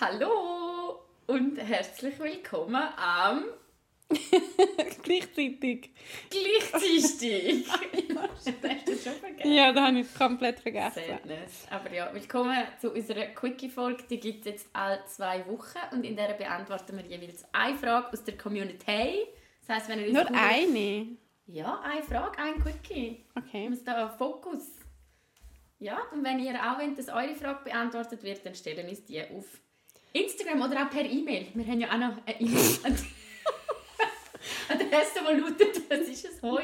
Hallo und herzlich willkommen am Gleichzeitig. Gleichzeitig. Hast du das schon vergessen? Ja, da habe ich es komplett vergessen. Sadness. Aber ja, willkommen zu unserer Quickie-Folge. Die gibt es jetzt alle zwei Wochen und in der beantworten wir jeweils eine Frage aus der Community. Das heisst, wenn ihr uns Nur cool- eine? Ja, eine Frage, ein Quickie. Wir Okay. müssen da Fokus. Ja, und wenn ihr auch wollt, dass eure Frage beantwortet wird, dann stellen wir uns die auf Instagram oder auch per E-Mail. Wir haben ja auch noch eine E-Mail. Adresse, die lautet, was ist es? Hoi.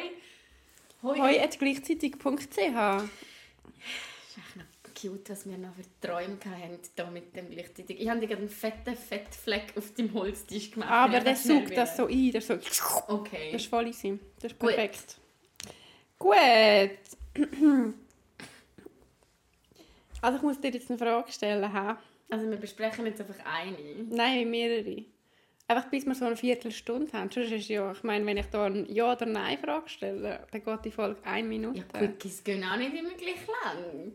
Hoi. Hoi at gleichzeitig.ch. Das ist echt noch cute, was wir noch für Träume hatten, da mit dem gleichzeitig. Ich habe dir gerade einen fetten Fettfleck auf dem Holztisch gemacht. Aber weil der saugt das so ein. Der so, das Okay. ist voll easy. Das ist Gut. perfekt. Gut. Also ich muss dir jetzt eine Frage stellen. Ha? Also wir besprechen jetzt einfach eine. Nein, mehrere. Einfach bis wir so eine Viertelstunde haben. Sonst ist ja, ich meine, wenn ich da eine Ja- oder Nein-Frage stelle, dann geht die Folge eine Minute. Ja, Quickies gehen auch nicht immer gleich lang.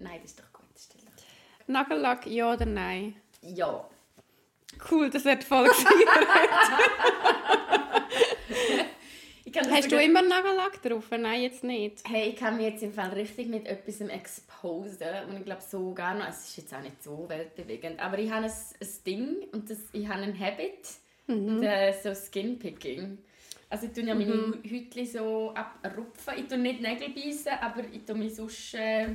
Nein, das ist doch gut. Stell doch. Nagellack, Ja oder Nein? Ja. Cool, das wird voll gewesen. Ich kann das Hast du immer Nagellack drauf? Nein, jetzt nicht. Hey, ich kann mich jetzt im Fall richtig mit etwas exposen und ich glaube so gar noch, es ist jetzt auch nicht so weltbewegend, aber ich habe ein, ein Ding und das, ich habe einen Habit, und, äh, so Skinpicking. Also ich tue ja meine Hütchen so abrupfen, ich tue nicht Nägel beißen, aber ich tue mich sonst äh,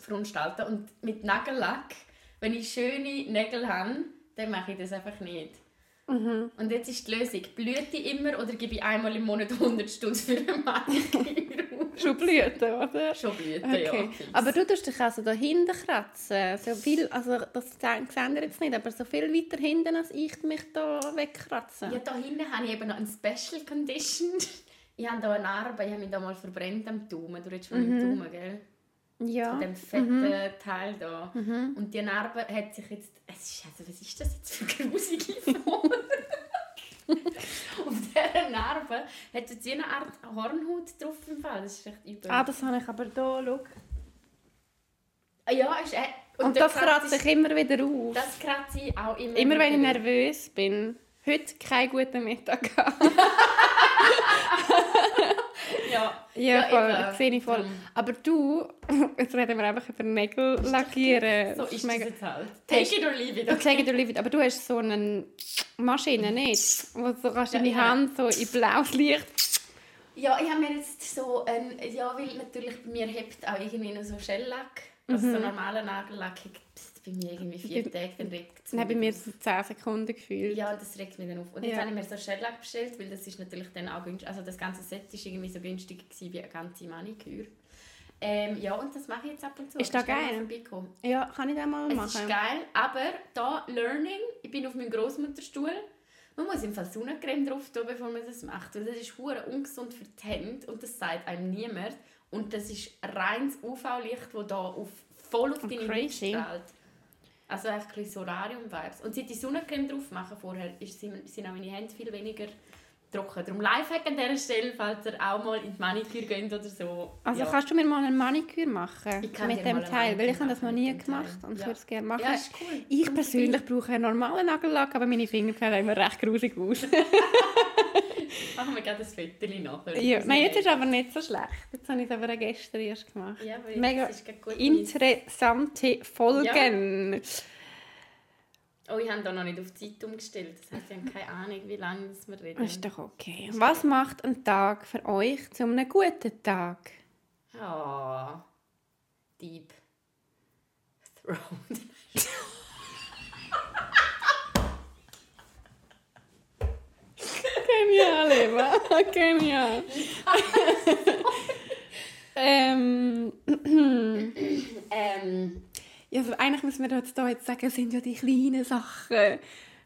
verunstalten und mit Nagellack, wenn ich schöne Nägel habe, dann mache ich das einfach nicht. Und jetzt ist die Lösung, blüht die immer oder gebe ich einmal im Monat 100 Stunden für eine Maniküre aus? Schon Blüten, oder? Schon Blüten, Okay. ja. fix. Aber du tust dich also da hinten kratzen. So viel, also das sehen ihr jetzt nicht, aber so viel weiter hinten, als ich mich da wegkratzen. Ja, da hinten habe ich eben noch eine Special Condition. Ich habe hier eine Narbe, ich habe mich da mal verbrennt am Daumen. Du redest von Mhm. dem Daumen, gell? Ja. Von dem fetten Teil da. Und die Narbe hat sich jetzt... Es ist, also, was ist das jetzt für eine grusige Form? Auf Narbe hat jetzt eine Art Hornhaut drauf im Fall. Das ist echt übel. Ah, das habe ich aber da, schau. Ah, ja, ist... Äh, Und, der das kratze ich immer wieder auf. Das kratze ich auch immer immer wenn ich nervös bin. Heute keinen guten Mittag. Ja, Ja, voll, das sehe ich voll. Darum. Aber du, jetzt reden wir einfach über Nägel lackieren. So ist mega- jetzt halt. Take it or leave it. Ich sage dir, Livid, aber du hast so eine Maschine, nicht? Wo du so kannst deine Ja, ja. Hand so in blaues Licht... Ja, ich habe mir jetzt so ein, ja, weil natürlich bei mir hebt auch irgendwie noch so Shellack, also Mhm. so normaler Nagellack, bei mir irgendwie vier Tage, dann regt es Nein, bei mir so 10 Sekunden gefühlt. Ja, das regt mich dann auf. Und jetzt Ja. habe ich mir so Shellack bestellt, weil das ist natürlich dann auch günstig, also das ganze Set ist irgendwie so günstig gewesen wie eine ganze Maniküre. Ähm, ja, und das mache ich jetzt ab und zu. Ist das geil? Ja, kann ich das mal Es machen? ist geil, aber da Learning, ich bin auf meinem Großmutterstuhl. Man muss im Fall Sonnencreme drauf tun, bevor man das macht. Weil das ist hure ungesund für die Hände und das sagt einem niemand. Und das ist reines UV-Licht, das da auf, voll auf Oh, deine Haut strahlt. Also bisschen Solarium-Vibes. Und seit ich Sonnencreme drauf mache vorher, ist, sind, sind auch meine Hände viel weniger trocken. Darum Lifehack an dieser Stelle, falls ihr auch mal in die Maniküre geht oder so. Also ja. kannst du mir mal eine Maniküre machen? Ich kann mit dem eine Teil, weil ich habe das noch nie gemacht Teil. und ich Ja. würde es gerne machen. Ja, ist cool. Ich Komm persönlich brauche einen normalen Nagellack, aber meine Finger sehen immer recht grusig aus. Machen wir gerade ein Foto nachher. ja. Nein, jetzt ist aber nicht so schlecht. Jetzt habe ich es aber auch gestern erst gemacht. Ja, Mega Interessante Folgen. Oh, ich habe da noch nicht auf die Zeit umgestellt. Das heißt, ich habe keine Ahnung, wie lange das wir reden. Das ist doch okay. Was macht ein Tag für euch zu einem guten Tag? Ah, Deep Throat. Genial, Eva. Genial. ähm, ähm, ja, also eigentlich müssen wir jetzt, da jetzt sagen, es sind ja die kleinen Sachen.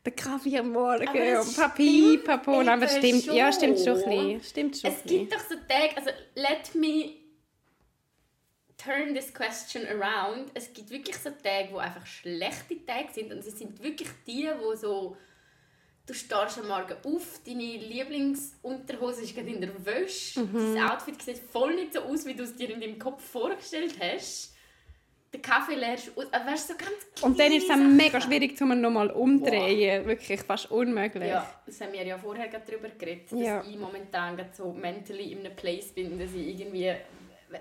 Der Kaffee am Morgen und Papi, Papo. Aber stimmt, ja, stimmt schon ein schon. bisschen. Stimmt schon es gibt doch so Tage, also let me turn this question around. Es gibt wirklich so Tage, wo einfach schlechte Tage sind und es sind wirklich die, wo so du stehst am Morgen auf, deine Lieblingsunterhose ist gerade in der Wäsche, Mhm. das Outfit sieht voll nicht so aus, wie du es dir in deinem Kopf vorgestellt hast. Den Kaffee leerst aus. Weißt, so ganz Und dann ist es kleine mega schwierig, um ihn nochmal umdrehen. Wirklich fast unmöglich. Ja, das haben wir ja vorher gerade darüber geredet, dass Ja. ich momentan so mentally in einem Place bin, dass ich irgendwie...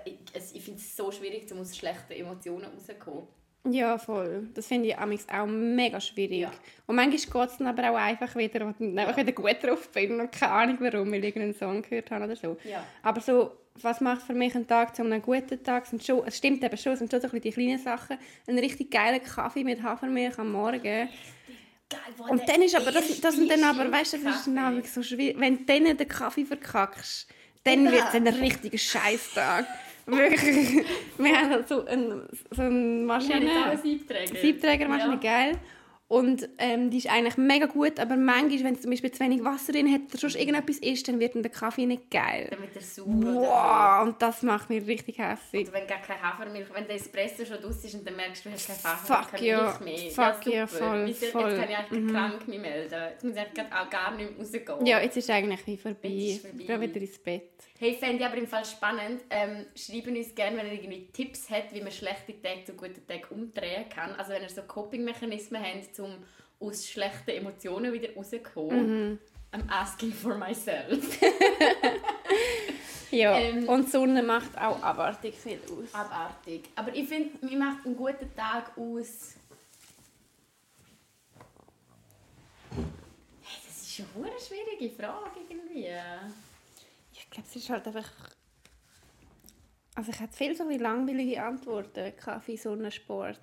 Ich, ich finde es so schwierig, um aus schlechten Emotionen rauszukommen. Ja, voll. Das finde ich amigs auch mega schwierig. Ja. Und manchmal geht es dann aber auch einfach wieder, wo ich einfach wieder gut drauf bin und keine Ahnung warum, weil ich irgendeinen Song gehört habe oder so. Ja. Aber so, was macht für mich einen Tag zu einem guten Tag? Sind schon, es stimmt eben schon, es sind schon so ein die kleinen Sachen. Ein richtig geiler Kaffee mit Hafermilch am Morgen. Geil, Und dann ist aber, das, das sind dann aber, weißt du, das ist dann so schwierig. Wenn du dann den Kaffee verkackst, dann wird es ein richtiger Scheißtag. Wirklich. Wir haben so, ein, so eine Maschine. einen Siebträger. Siebträgermaschine, Ja. geil. Und ähm, die ist eigentlich mega gut, aber manchmal, wenn es zum Beispiel zu wenig Wasser drin hat oder sonst irgendetwas ist, dann wird dann der Kaffee nicht geil. Damit er sauer Wow, und das macht mich richtig hässlich. Oder wenn gar keine Hafermilch, wenn der Espresso schon draus ist und dann merkst du, du hast keine Hafer, Fuck ja, mehr. fuck ja, ja, voll, voll. Mhm. Jetzt kann ich eigentlich krank mich melden. Jetzt muss ich auch gar nicht mehr rausgehen. Ja, jetzt ist eigentlich wie vorbei. Jetzt ist vorbei. Ich gehe wieder ins Bett. Hey, fände ich aber im Fall spannend. Ähm, schreiben uns gerne, wenn ihr irgendwie Tipps habt, wie man schlechte Tage zu guten Tagen umdrehen kann. Also wenn ihr so Coping-Mechanismen habt, um aus schlechten Emotionen wieder rauszukommen. Mhm. I'm asking for myself. Ja, Ähm, und Sonne macht auch abartig viel aus. Abartig. Aber ich finde, mir macht einen guten Tag aus. Hey, das ist eine schwierige Frage irgendwie. Ich glaube, es ist halt einfach... Also ich habe viel so wie langweilige Antworten. Kaffee, Sonne, Sport.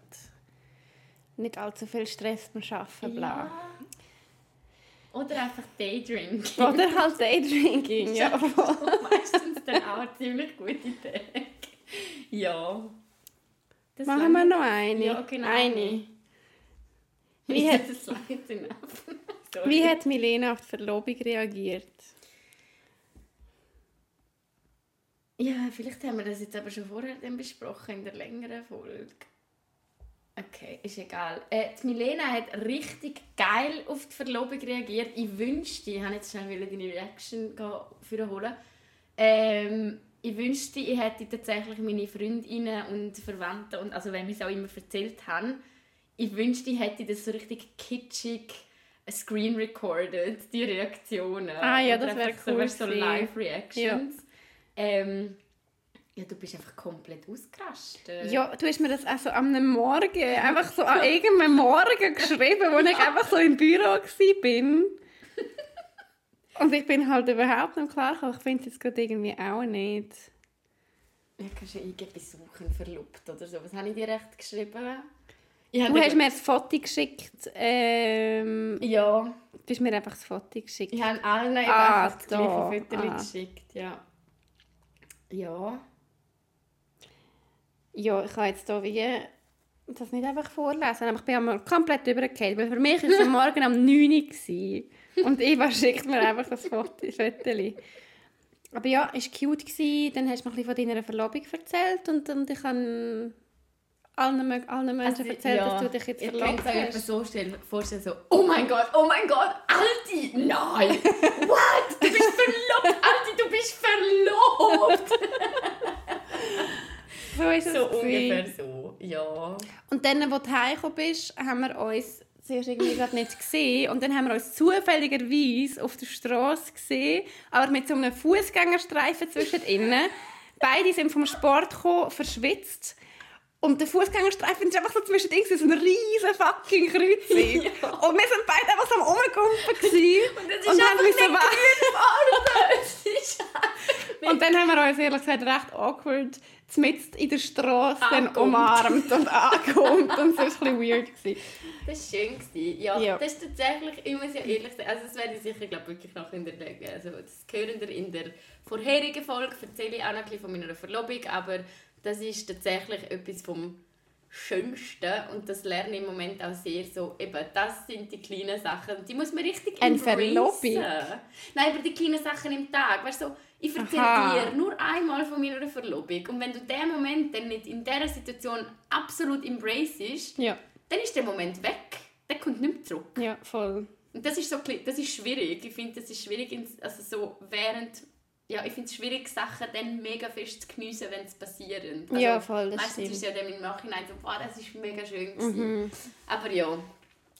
Nicht allzu viel Stress beim Arbeiten, bla. Ja. Oder einfach Daydrinking. Oder halt Daydrinking, ja. Meistens dann auch ziemlich gute Tage. Ja. Das Machen wir noch eine? Ja, genau. Eine. Wie hat- das. Wie hat Milena auf die Verlobung reagiert? Ja, vielleicht haben wir das jetzt aber schon vorher dann besprochen in der längeren Folge. Okay, ist egal. Äh, die Milena hat richtig geil auf die Verlobung reagiert. Ich wünschte, ich habe jetzt schnell wieder deine Reaction holen. Ähm, ich wünschte, ich hätte tatsächlich meine Freundinnen und Verwandten und also wenn wir es auch immer erzählt haben, ich wünschte, ich hätte das so richtig kitschig screen recorded, die Reaktionen. Ah ja, das wäre so, cool so gewesen. Live-Reactions. Ähm, ja, du bist einfach komplett ausgerastet. Ja, du hast mir das auch so am Morgen, einfach so an irgendeinem Morgen geschrieben, wo ich einfach so im Büro war. Und ich bin halt überhaupt nicht klar, gekommen. ich finde es jetzt gerade irgendwie auch nicht. Ja, kannst du irgendwie besuchen, verlobt oder so. Was habe ich dir recht geschrieben? Habe Du hast mir das Foto geschickt. Ähm, Ja, du hast mir einfach das Foto geschickt. ich habe allen Ah, einfach das da. gleiche Foto Ah. geschickt. Ja. Ja. Ja, ich kann jetzt hier wie das nicht einfach vorlesen, aber ich bin einmal komplett übergekehrt, weil für mich war es am Morgen um 9 Uhr und Eva schickt mir einfach das Foto. Aber ja, es war cute. Gewesen. Dann hast du mir ein bisschen von deiner Verlobung erzählt und, und ich habe allen, allen Menschen Also, erzählt, ja, dass du dich jetzt verlobt könnt euch etwa hast. so stellen, vorstellen, so, oh mein Gott, oh mein Gott, Alti, nein, what, Bist verlobt. So ist es So ungefähr so, ja. Und dann, als du heimgekommen bist, haben wir uns zuerst irgendwie gerade nicht gesehen. Und dann haben wir uns zufälligerweise auf der Straße gesehen, aber mit so einem Fußgängerstreifen zwischen ihnen. Beide sind vom Sport gekommen, verschwitzt. Und der Fußgängerstreifen ist einfach so zwischen ihnen, so ein riesen fucking Kreuzung. Und wir sind beide einfach so am Rumgumpen gewesen. Und das ist und einfach nicht einfach Und dann haben wir uns ehrlich gesagt recht awkward mitten in der Straße dann umarmt und angekommen. Und es war ein bisschen weird. Gewesen. Das war schön. gewesen. Ja, Ja. das ist tatsächlich, ich muss ja ehrlich sagen, also das werde ich sicher glaub, wirklich noch in der, also das gehören in der vorherigen Folge, erzähle ich auch noch ein bisschen von meiner Verlobung, aber das ist tatsächlich etwas vom Schönsten und das lerne ich im Moment auch sehr so, eben, das sind die kleinen Sachen, die muss man richtig Eine embracen. Verlobung? Nein, aber die kleinen Sachen im Tag, weißt du, so, ich erzähle dir nur einmal von meiner Verlobung und wenn du den Moment dann nicht in dieser Situation absolut embracest, Ja, dann ist der Moment weg. Der kommt nicht mehr zurück. ja, voll. Und das ist, so, das ist schwierig. Ich finde, das ist schwierig, also so während ja, ich finde es schwierig, Sachen dann mega fest zu geniessen, wenn sie passieren. Also, Ja, voll, das meistens stimmt. ist ja dann im Nachhinein so, boah, das ist mega schön gewesen. Aber ja,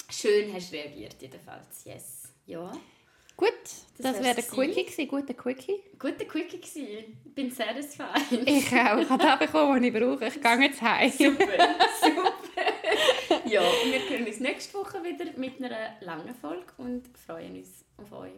schön hast du reagiert jedenfalls, yes. Ja, Gut, Das das, wäre der. Quickie gewesen. Guter Quickie. guter Quickie gewesen. Ich bin satisfied. Ich auch. Ich habe das bekommen, was ich brauche. Ich gehe jetzt heim. Super, super. ja, und wir hören uns nächste Woche wieder mit einer langen Folge und freuen uns auf euch.